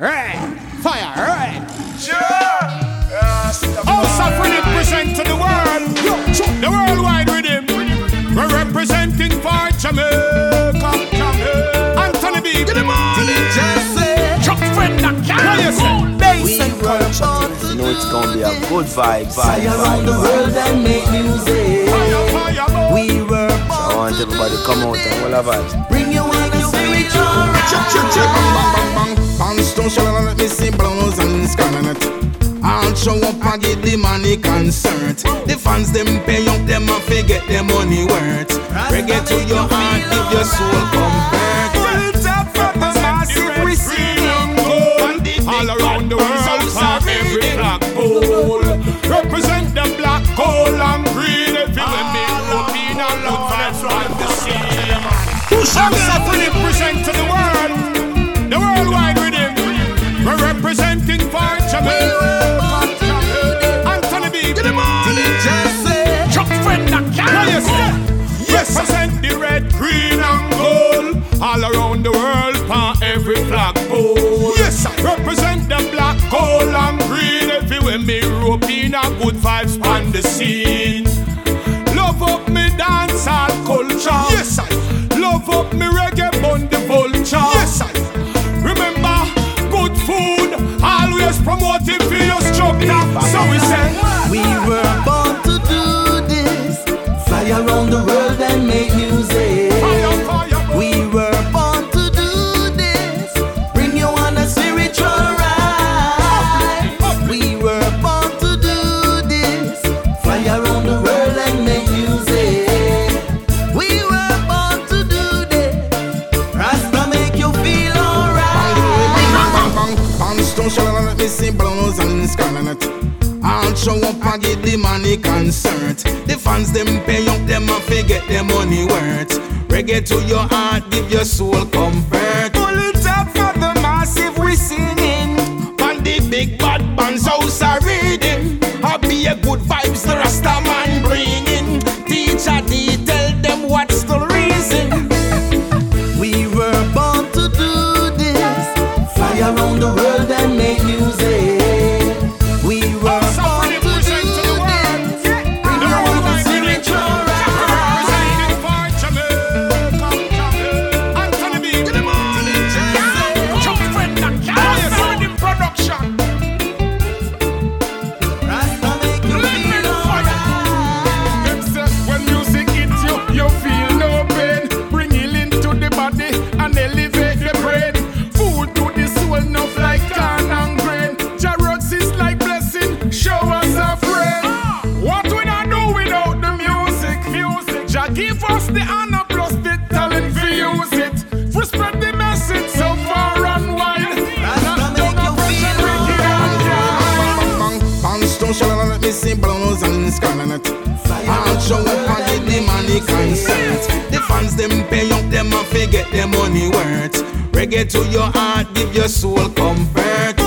Right. Fire. Right. House of Freedom present to the world. The worldwide rhythm. We're representing for Jamaica. Jamaica. Anthony B. Get him on. Chuck friend that can. Bass and. You know it's gonna be a good vibe, vibe, Fly around vibe, the vibe. world and make music. Fire, fire. We were I want everybody to come out and all of us. bring you on the spiritual ride. Pants don't shall let me see blows and scarlet. I'll show up and get the money concert. The fans them pay up them and forget their money worth. Reggae to your heart, give your soul comfort. Well, top for the massive receiving. All around the world, for every black pole. Represent the black gold and green. If you let me up in a good vibes from the sea. House of rope in a good vibes on the scene. Love up me dancehall culture. Yes, I. Love up me reggae bun the vulture. Yes, sir. Remember, good food always promoting for your structure. So we say. We were I'll show up and get the money concert. The fans them pay up them and forget their money worth. Reggae to your heart, give your soul comfort.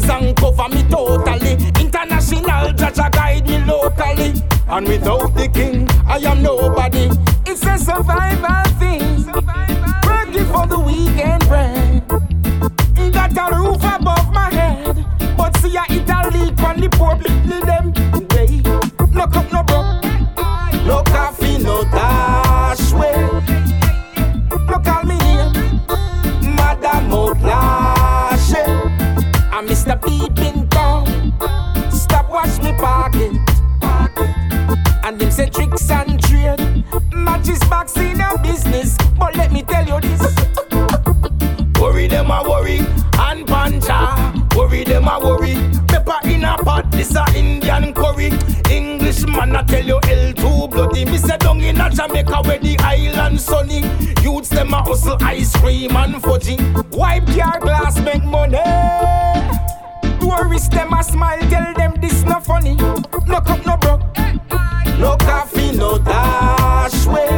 songs and cover me totally. International judge guide me locally. And without the king, I am nobody. It's a survival thing. Survival. Working for the weekend bread. Got a roof above my head. But see, I eat a leak on the public. people them. never worry. Pepper in a pot, this a Indian curry. Englishman, I tell you, L too bloody. Me say down in a Jamaica where the island sunny. Youths them a hustle ice cream and fudgy. Wipe your glass, make money. Tourists them a smile, tell them this no funny. No cup, no broke. No coffee, no dash way.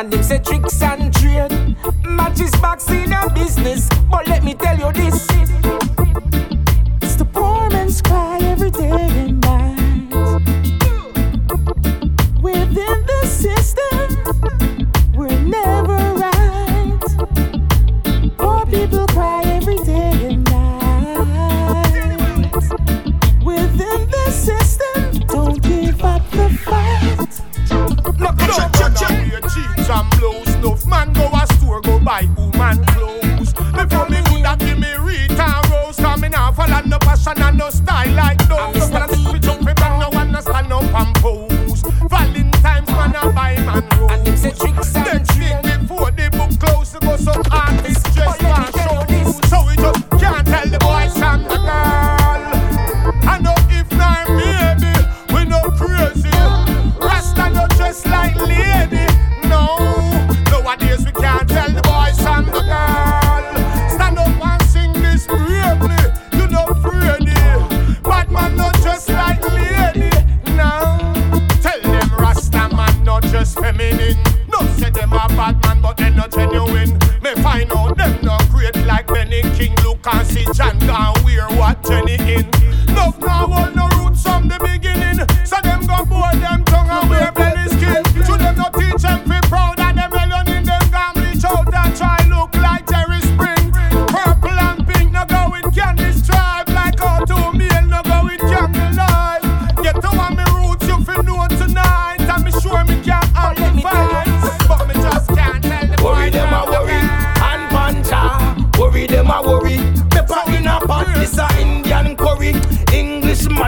And them say tricks and trade. Matches box in a business. But let me tell you this. It's the poor man's cry every day.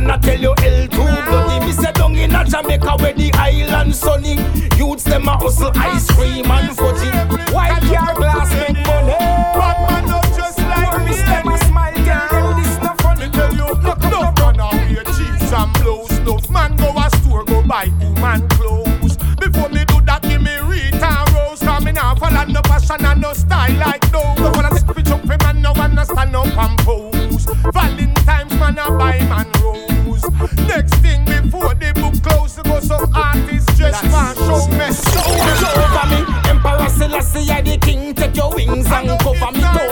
and I tell you L2 bloody. Me say down in a Jamaica where the island sunny. Youths them a hustle ice cream and fudgy. White car glass make money. me, I the king. Take your wings and cover me, toe.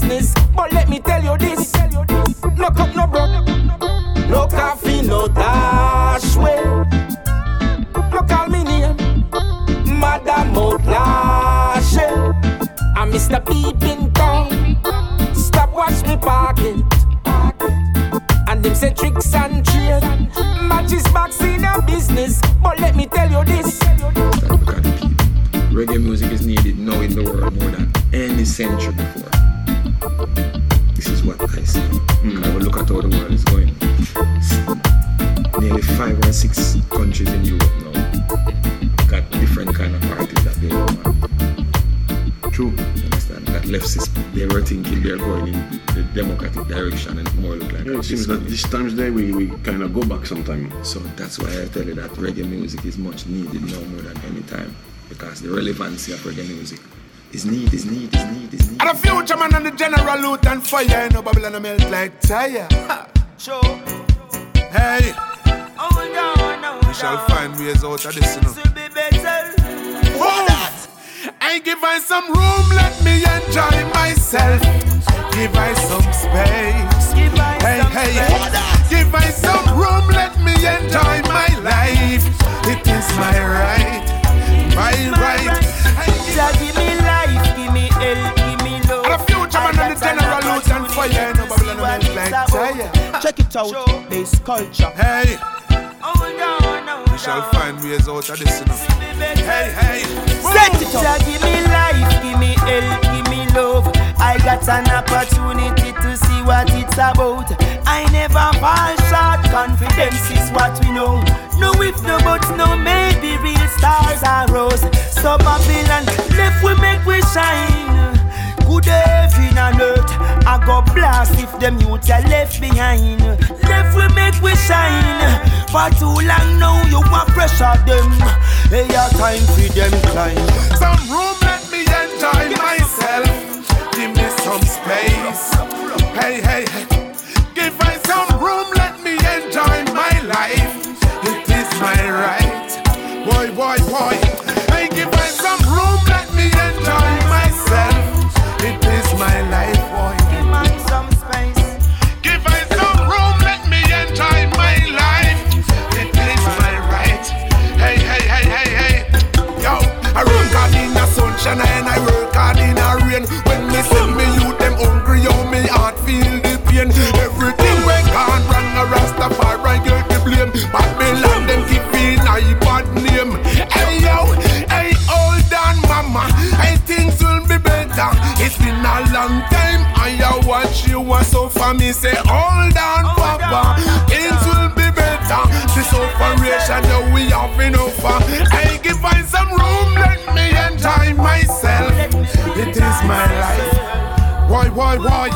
business. But let me tell you this: no cup, no broke, no coffee, no dash way. No call me name, Madame O'Lashe. I'm Mr. Peeping Tom. Stop watch me parking. And them say tricks and trades. Matches box in a business. But let me tell you this. Reggae music is needed now in the world more than any century before. This is what I see. Mm. I will look at how the world is going. Nearly five or six countries in Europe now got different kind of parties that they run. True. You understand? That leftists, they were thinking they're going in the democratic direction and more look like Yeah, it seems that this times day we, we kind of go back sometime. So that's why I tell you that reggae music is much needed now more than any time. Because the relevancy of reggae music is need, is need, is need, is need. And the future man and the general loot and fire. No Babylon a melt like tire. Show. Hey, Hold on, hold we shall find ways out of this, you know. Will be better. Move! I give I some room, let me enjoy myself. Give I some space. Give I Hey, some hey, space. give I some room, let me enjoy my life. It is my right, my right. I give give me life, give me health, give me love. And the future man and the general loot and fire. No Babylon a melt like tire. Check it out, this culture. Hey, Hold on, hold we shall find ways out of this, you know. Hey, hey, Set it up. Jah give me life, give me health, give me love. I got an opportunity to see what it's about. I never fall short. Confidence is what we know. No if, no buts, no maybe real stars are rose. So Babylon, left we make we shine. Good heaven and earth, I go blast if them youths are left behind. Left we make we shine. For too long now you want pressure them. Hey, your time for them climb. Some room, let me enjoy myself. Give me some space. Hey, hey, hey. Give me long time. I uh, watch you was so for me. Say, hold on, papa. Things will be better. This operation, yo, we have enough. uh. Hey, give me some room. Let me enjoy myself. It is my life. Why, why, why?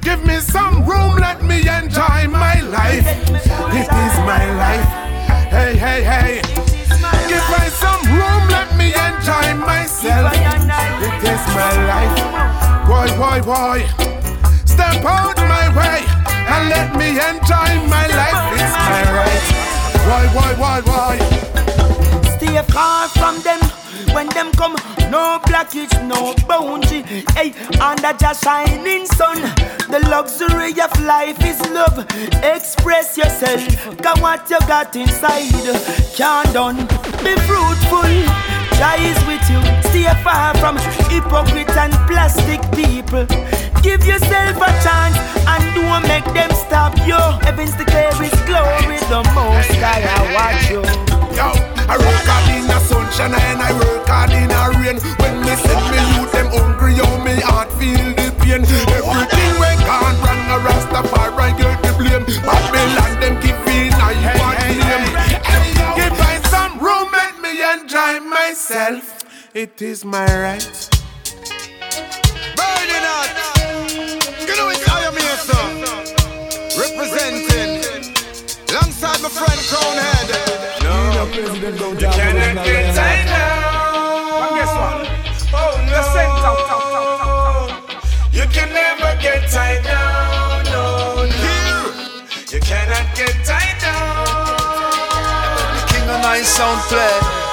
Give me some room, let me enjoy my life. It is my life. Hey, hey, hey. Give me some room, let me enjoy myself. It is my life. Why, why, why? Step out my way and let me enjoy my life. It's my right. Why, why, why, why? Stay far from them. When them come, no blockage, no boundary. Hey, under just shining sun. The luxury of life is love. Express yourself, got what you got inside. Can't done, be fruitful. Jah is with you. Stay far from hypocrite and plastic people. Give yourself a chance and don't make them stop you. Heavens declare His glory, the most high I watch you. Yo, I work hard in the sunshine and I work hard in the rain. When me send me youth, them hungry, yo, me heart feel the pain. Everything went gone wrong, a Rastafari get the blame. Babylon, them keep feeling I want name. Give me some room, let me enjoy myself. It is my right. Burning out. You know it's I am here, sir. Representing. Alongside my friend Crownhead. You cannot get tight now. But guess what? Oh, oh no. You can never get tied down. No, no. You cannot get tied down. King of Nine Sound Play.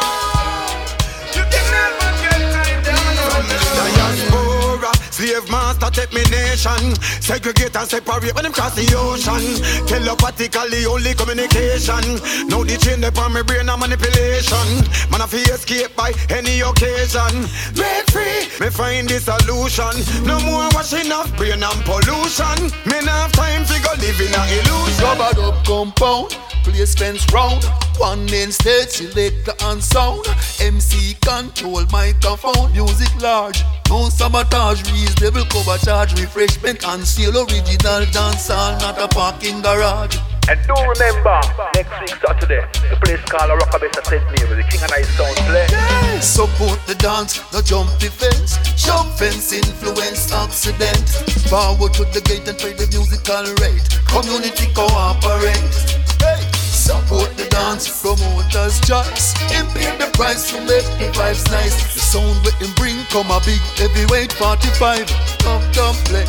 Take me nation. Segregate and separate when them cross the ocean. Telepathically only communication. Now the chain upon my brain a manipulation. Man I feel escape by any occasion. Break free, me find the solution. No more washing off brain and pollution. Me not have time to go live in a illusion. Covered up compound, place fence round. One main stage, selector and sound. MC control microphone, music large. No sabotage, reasonable cover charge, refreshment and seal original not a parking garage. And do remember, next week Saturday, the place called a Rockabessa St. Mary, the King and I Sound play. Yeah. Support the dance, no jump defense. Jump fence influence accident. Forward to the gate and play the musical rate. Community cooperate. Hey. Support the dance, promoters choice. Him pay the price to make the vibes nice. The sound with him bring come a big heavyweight 45. Come, come play.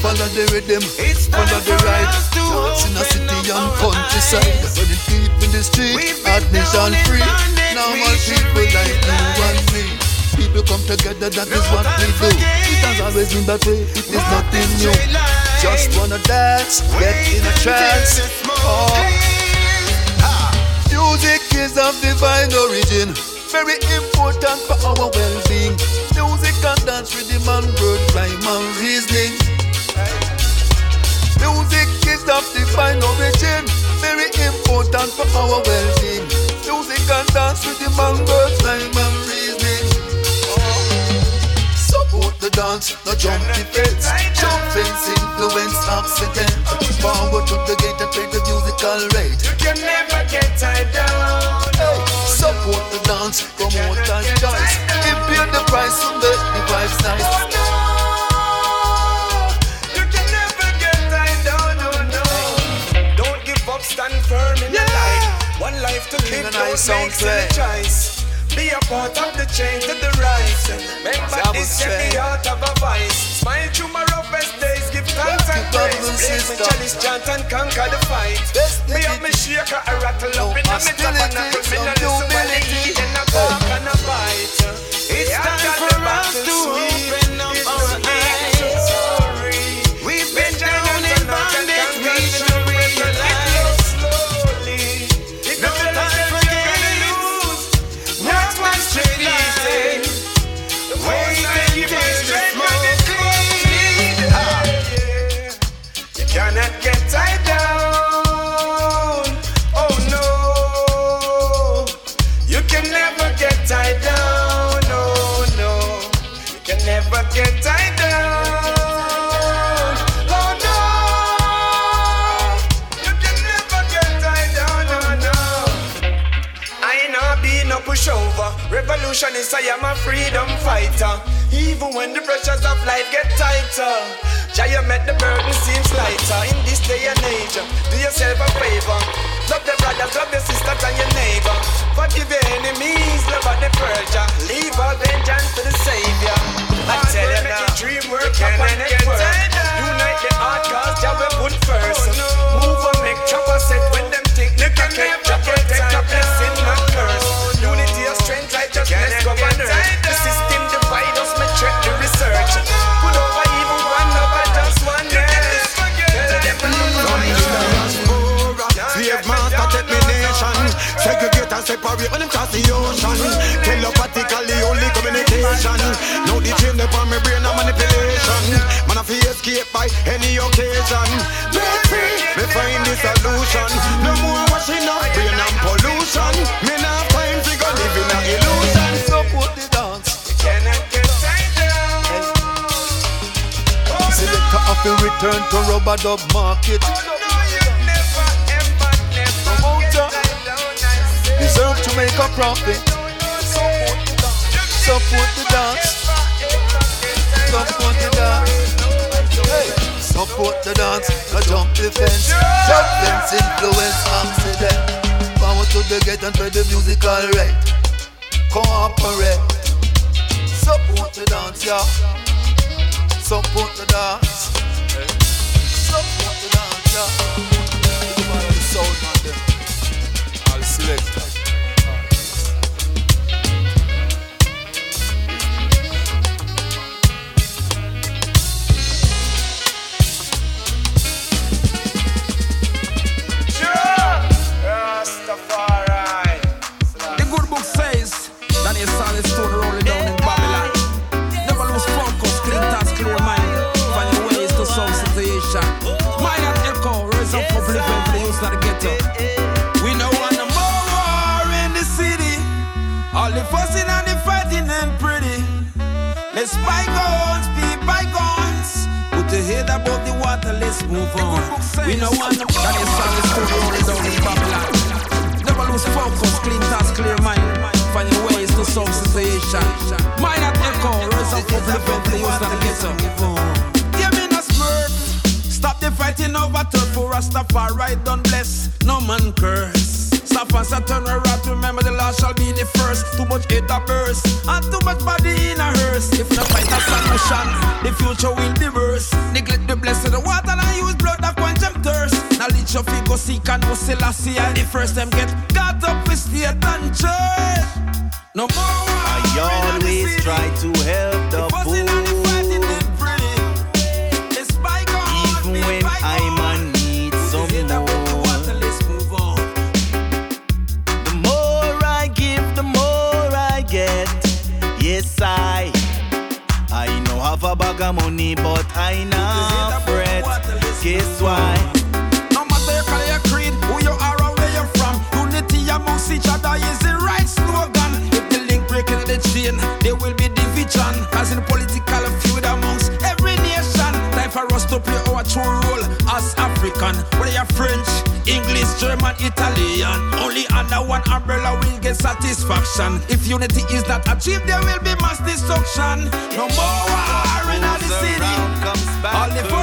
Follow the rhythm, It's follow the ride. Dance in a city and countryside. Running deep in the street, admission free. Normal people like you and me. People come together, that is what we do. It has always been that way, it is nothing new. Just wanna dance, get in a trance. Music is of divine origin, very important for our well-being. Music and dance, rhythm and word, rhyme and reasoning. Music is of divine origin, very important for our well-being. Music and dance, rhythm and word, rhyme and the dance, no jump the fence. Jump fence influence accident. Forward to the gate and play the musical rate. You can never get tied down. Hey, support the dance, promote and choice. If the price, so make the vibes nice. Oh, you can never get tied down, no, no. Don't give up, stand firm in Yeah. the light. One life to live, don't make choice. Be a part of the change to the rise. Remember this, get the straight. heart of a vice. Smile through my roughest days, give thanks and praise. Break me chalice, chant and conquer the fight. Best Me up me shaker, I rattle up in the mid of hostility, an apple. Me some no listen when they eat and a bark and a bite. Escape by any occasion Break free, me find the solution No more washing up brain and pollution Me not have time to go live in a illusion Support the dance. cannot get tied down. Selector of the return to rubber dub market. No, you never, ever, never Promoter. get tied down. I say. Deserve to make a profit. Support the dance. Support the dance. Support the dance. No jump the fence. Jump fence influence accident. Power to the gate and play the musical rate. Cooperate. Support the dance, yeah. Support the dance. Let's move on. We know one of that is how it's still rolling down in Babylon. Never lose focus, clean thoughts, clear mind. Finding ways to solve situation. Mind at echo, rise up for the the use the ghetto. Yeah, me no smurf. Stop the fighting over turf for Rastafari, don't bless, no man curse. Stop and Saturn right, remember the last shall be the first. Too much hate a burst, and too much body in a hearse. If not fight a solution, the future will be worse. Neglect the blessing, water and use blood that quench them thirst. Knowledge of ego seek and no Selassie, and the first them get got up with state and church. No more I always try to help a money, but I not fret. Guess why? No matter your color, creed, who you are or where you're from, unity amongst each other is the right slogan. If the link breaking the chain, there will be division. As in political feud amongst every nation. Time for us to play our true role as African. Whether you're French, English, German, Italian. Only under one umbrella we'll get satisfaction. If unity is not achieved, there will be mass destruction. No more war in the city. All the fussing and the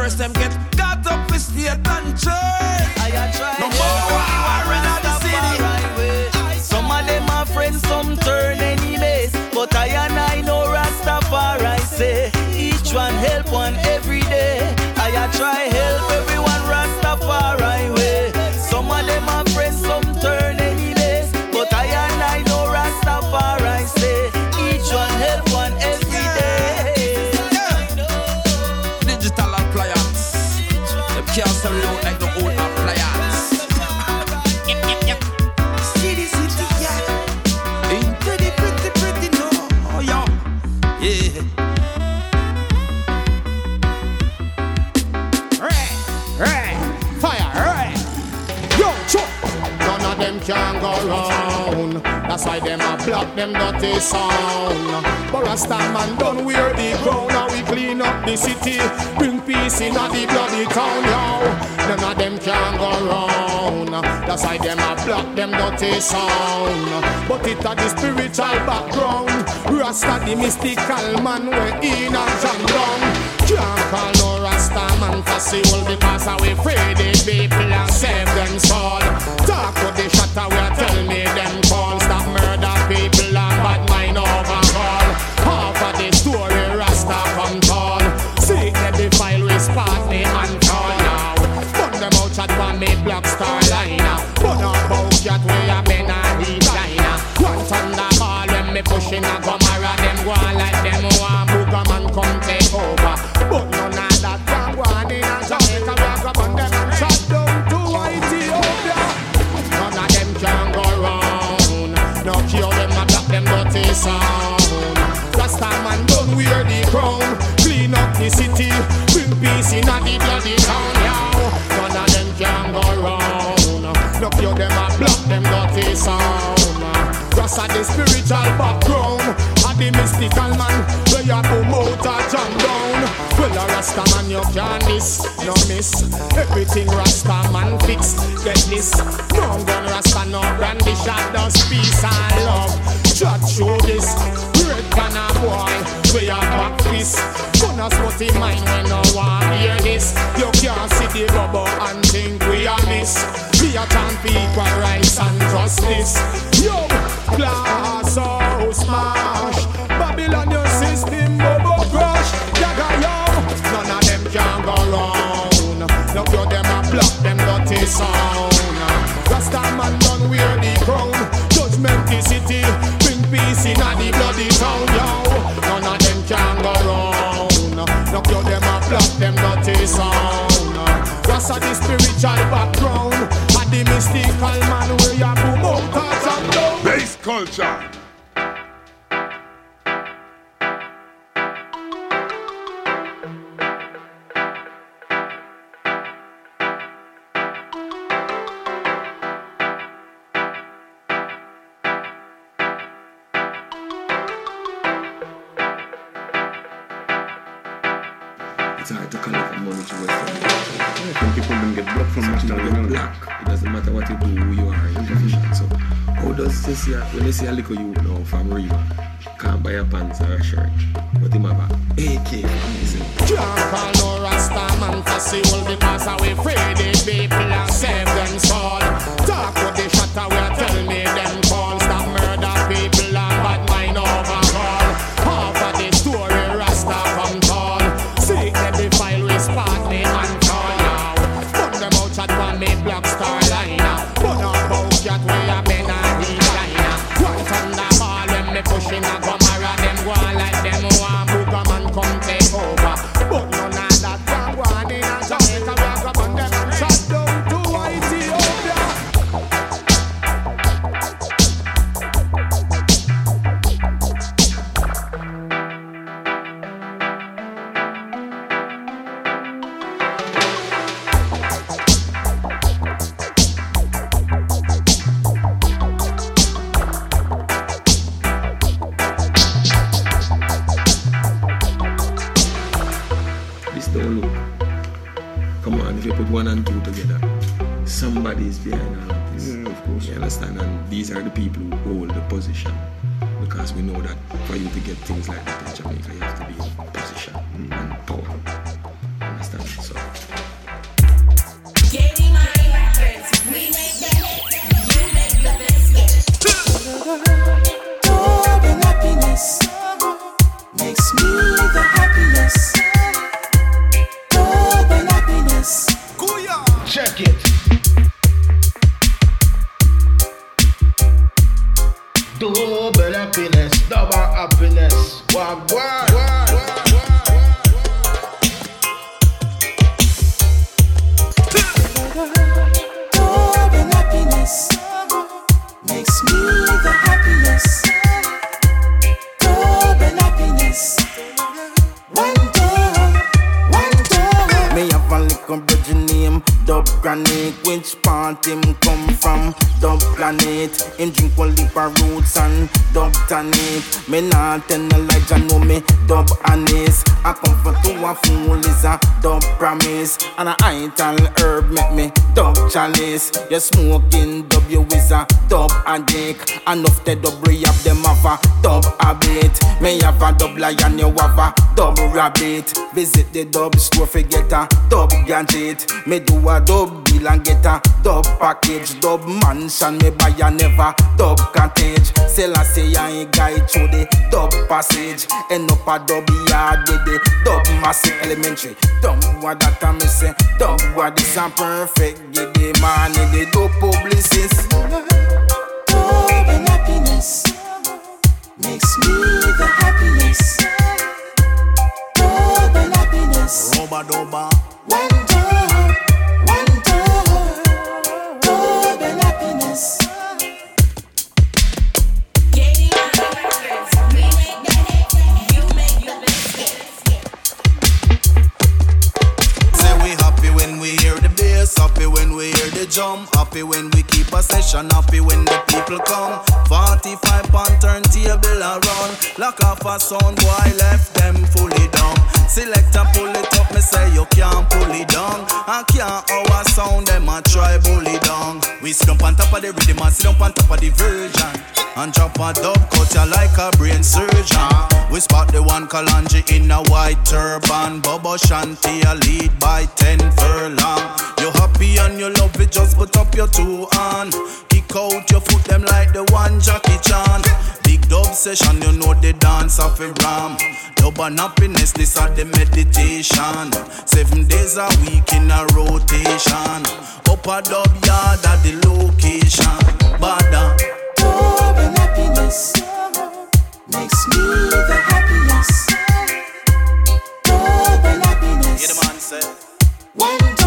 first them get sound. But Rasta man done wear the crown. Now we clean up the city, bring peace in the bloody town. Yo, none of them can go round. That's why them a block them dirty sound. But it a the spiritual background. Rasta the mystical man we in a jam down. Can't call no Rasta man for soul because I we free the people and save them soul. Talk with the shatter we tell me them the spiritual background, a the mystical man where you promote a jam down. Well, a Rasta man you can't miss, no miss. Everything Rasta man fix, get this. No gun Rasta, no brandish, just peace and love. Judge show this. Red a boy, we a back fist. Gonna smut in mind when no one hear this. You can't see the rubber and think we a miss. We a chant for equal rights and justice. Yo, glass house smash. Babylon your system bubble crush. Jaga yo, none of them can go round. No few them a block them dirty sound. Rasta man done wear the crown. Judgment the city, bring peace in a the bloody town. Yo, none of them can go round. No few them a block them dirty sound. Rasta the spiritual background, and the mystical man where you culture. See when they see a little youth now from River, can't buy a pants or a shirt, but him have a AK. Can't call no Rasta man for we free happiness. Wag Planet Him drink one lip of roots and Dub Tonic Me not tell no lie, Jah know me Dub Anise I come for to a fool is a Dub Promise. And a ital herb make me Dub Chalice. You smoking dub you is a Dub Addict. Enough the re have them have a Dub habit. Me have a dub lion you have a Dub rabbit. Visit the dub store forget a Dub gadget. Me do a dub deal and get a Dub package. Dub mansion me empire never dub cottage. Selassie I ain't guide through the dub passage. End up a dub yard with the dub massive elementary. Dumb what that I'm missing. Dumb what this I'm perfect. Give the money, the dope publicist. Love and happiness makes me the happiest. Dub and happiness. Roba doba. Happy when we keep a session, happy when the people come. 45 pound turntable around, lock off a sound boy left them fully down. Select and pull it up, me say you can't pull it down. I can't our sound, them a try pull it down. We sit on top of the rhythm and sit on top of the virgin. And drop a dub cut ya like a brain surgeon. We spot the one Kalanji in a white turban. Bobo Shanti a lead by ten furlong. You happy and you love it, just put up your two hand. Kick out your foot them like the one Jackie Chan. Dub session, you know the dance of a ram. Dub and happiness, this are the meditation. Seven days a week in a rotation. Up a dub yard at the location. Bada. Dub and happiness makes me the happiest. Dub and happiness. Yeah, the man say. One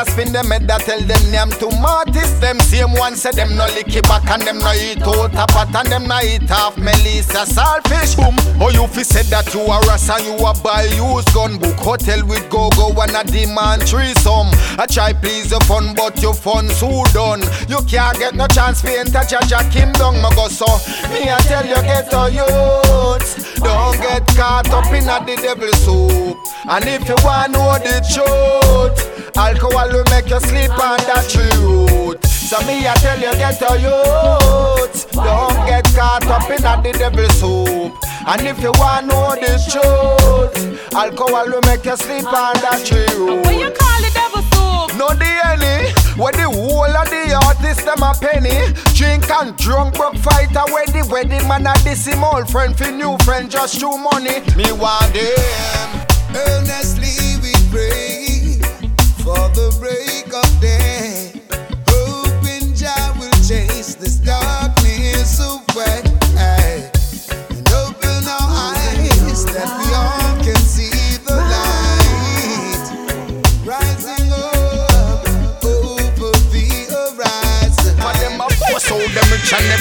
y'all spin them head that tell them name to Martis Them same one say them no licky back and them no eat out a pot And them no eat half Melissa saltfish. Boom, oh you fi said that you a ras and you a buy used gun. Book hotel with go-go and a demand threesome. I try please your fun but your fun so done. You can't get no chance fi enter Jaja Kingdom Me go so, me I tell you get a youth Don't get caught up in a the devil soup. And if you want know the truth Alcohol will make you sleep on that truth. So me I tell you get a youth. Don't get caught up in a the devil soup. And if you want to know the truth Alcohol will make you sleep on that truth. What you call the devil soup? No the any. Where the whole of the artist them a penny. Drink and drunk broke fight away the wedding man a this him old friend. For new friend just true money. Me want them Earnestly we pray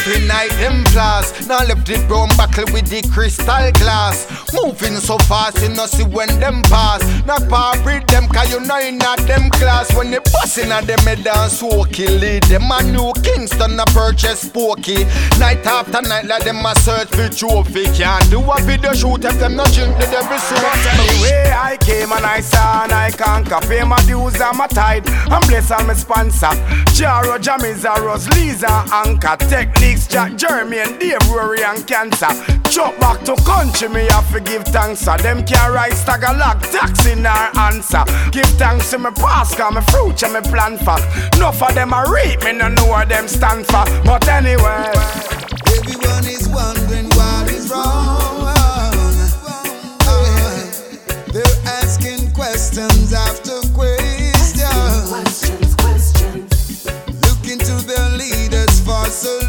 every night them class. Now left the brown buckle with the crystal glass Moving so fast you know see when them pass. Not par with them cause you know in a them class. When they bustin' at them head and smoky Lead them a new Kingston a purchase spooky. Night after night like them a search for trophy. Can't do a video shoot if them not drink the devil soup. The way I came and I saw and I Jamaica, pay my dues and my tithe, and all my sponsor. Jaro, Jamiza, Rose, Lisa, Anchor, Techniques, Jack, Jeremy, and Dave, Rory, and Cancer. Chop back to country, me have to give thanks. Uh. Them can write stagger lock, tax in our answer. Give thanks to me past, cause me future me plan for. Enough of them are reap, me no know what them stand for. But anyway, everyone is wondering what is wrong. They're asking questions after questions. questions, questions. Looking to their leaders for solutions.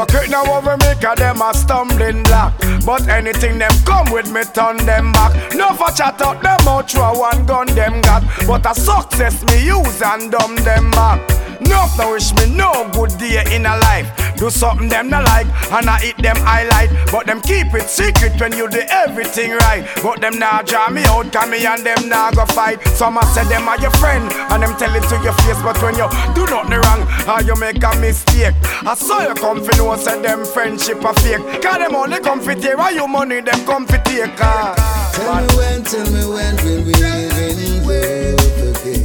Hypocrite now over make a them a stumbling block. But anything them come with me turn them back. No for chat out them out through one gun them got. But a success me use and dumb them back. No, no wish me no good day in a life. Do something them not like, and I eat them highlight. But them keep it secret when you do everything right. But them now draw me out, come me and them now go fight. Some a say them are your friend, and them tell it to your face. But when you do nothing wrong, or you make a mistake, I saw you come for no say them friendship a fake. Cause them only come for why you money them come for take. Uh. Tell me when, tell me when will we live in love again?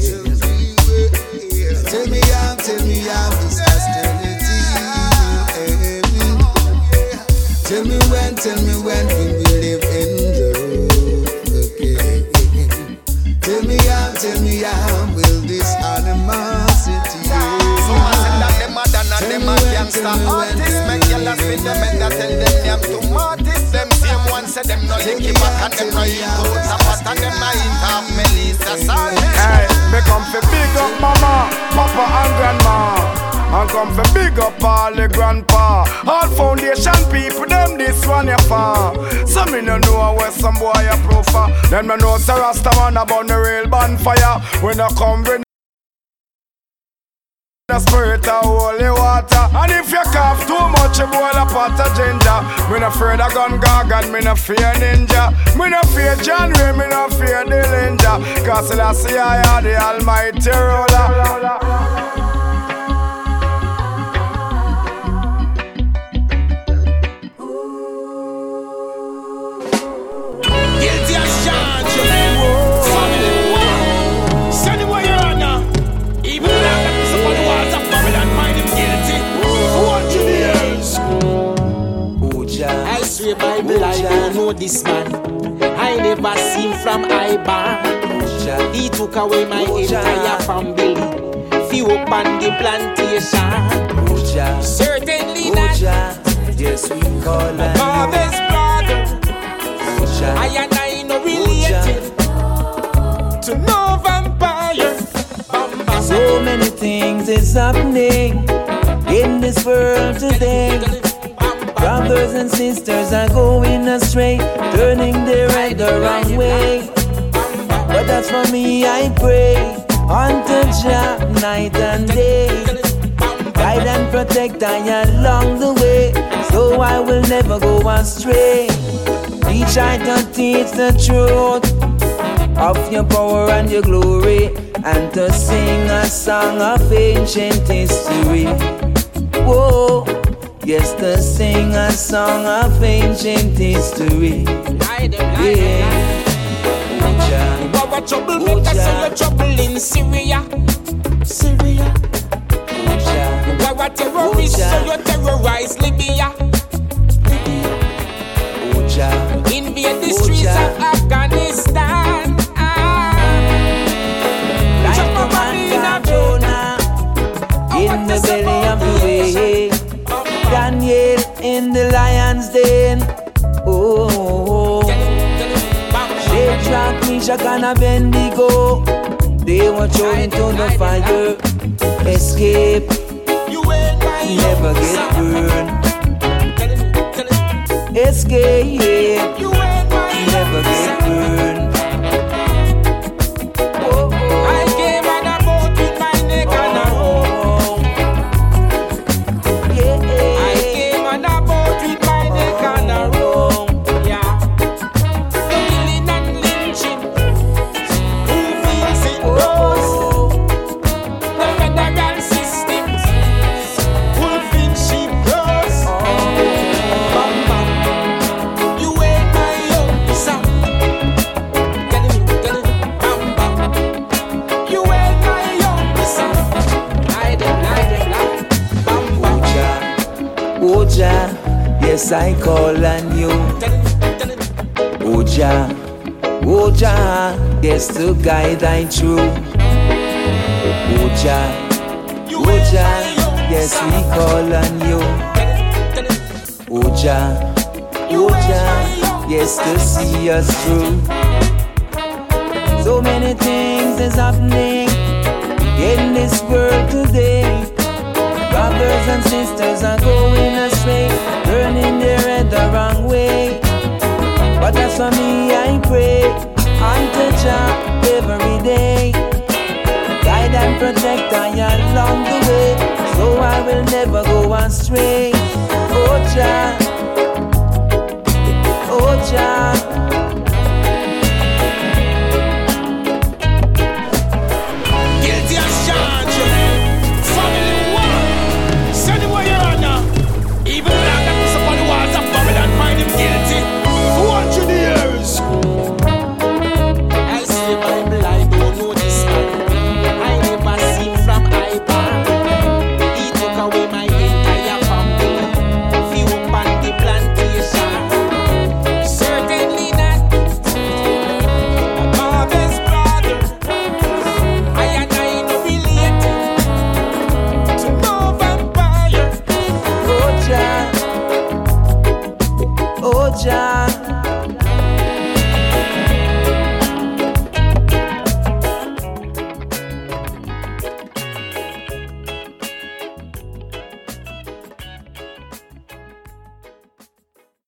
Tell me how, tell me how this hostility. Tell me when, tell me when will we live in love again? Tell me how, tell me how gangster artists Make y'all spin them and that tell them them to artists Them same ones say them no lick it back and them no eat out Zapata and them no eat half Melissa Salvage Hey, me come for big up mama, papa and grandma. And come for big up all the grandpa. All foundation people, them this one ya far So me no know where some boy a profile Then me know Sir Rasta man about the real bonfire. When I come with the spirit of holy water. And if you cough too much, you boil a pot of ginger. Me no afraid of gun gargan, me no fear ninja. Me no fear John Ray, me no fear the ninja Cause I see I are the almighty ruler know this man. I never seen from I bar. He took away my entire family. Few up on the plantation. Certainly not. Yes, we call My father's brother. I and I no related to no vampire. So many things is happening in this world today. Brothers and sisters are going astray, turning their head the wrong way. But that's for me, I pray unto Jah night and day. Guide and protect I along the way, so I will never go astray. Teach I to teach the truth of your power and your glory, and to sing a song of ancient history. Whoa, yes, to sing a song of ancient history. Yeah. You are a troublemaker, so you're trouble in Syria. Syria. You are a terrorist, so you terrorize Libya. And Abednego. They were thrown into the fire. Escape, You never get burned. Escape, guide I through. Oh Jah, oh Jah, yes we call on you. Oh Jah, oh Jah, yes to see us through. So many things is happening in this world today. Brothers and sisters are going astray, turning their head the wrong way. But as for me, I pray unto Jah every day. Guide and protect I along the way, so I will never go astray. Oh Jah, oh Jah.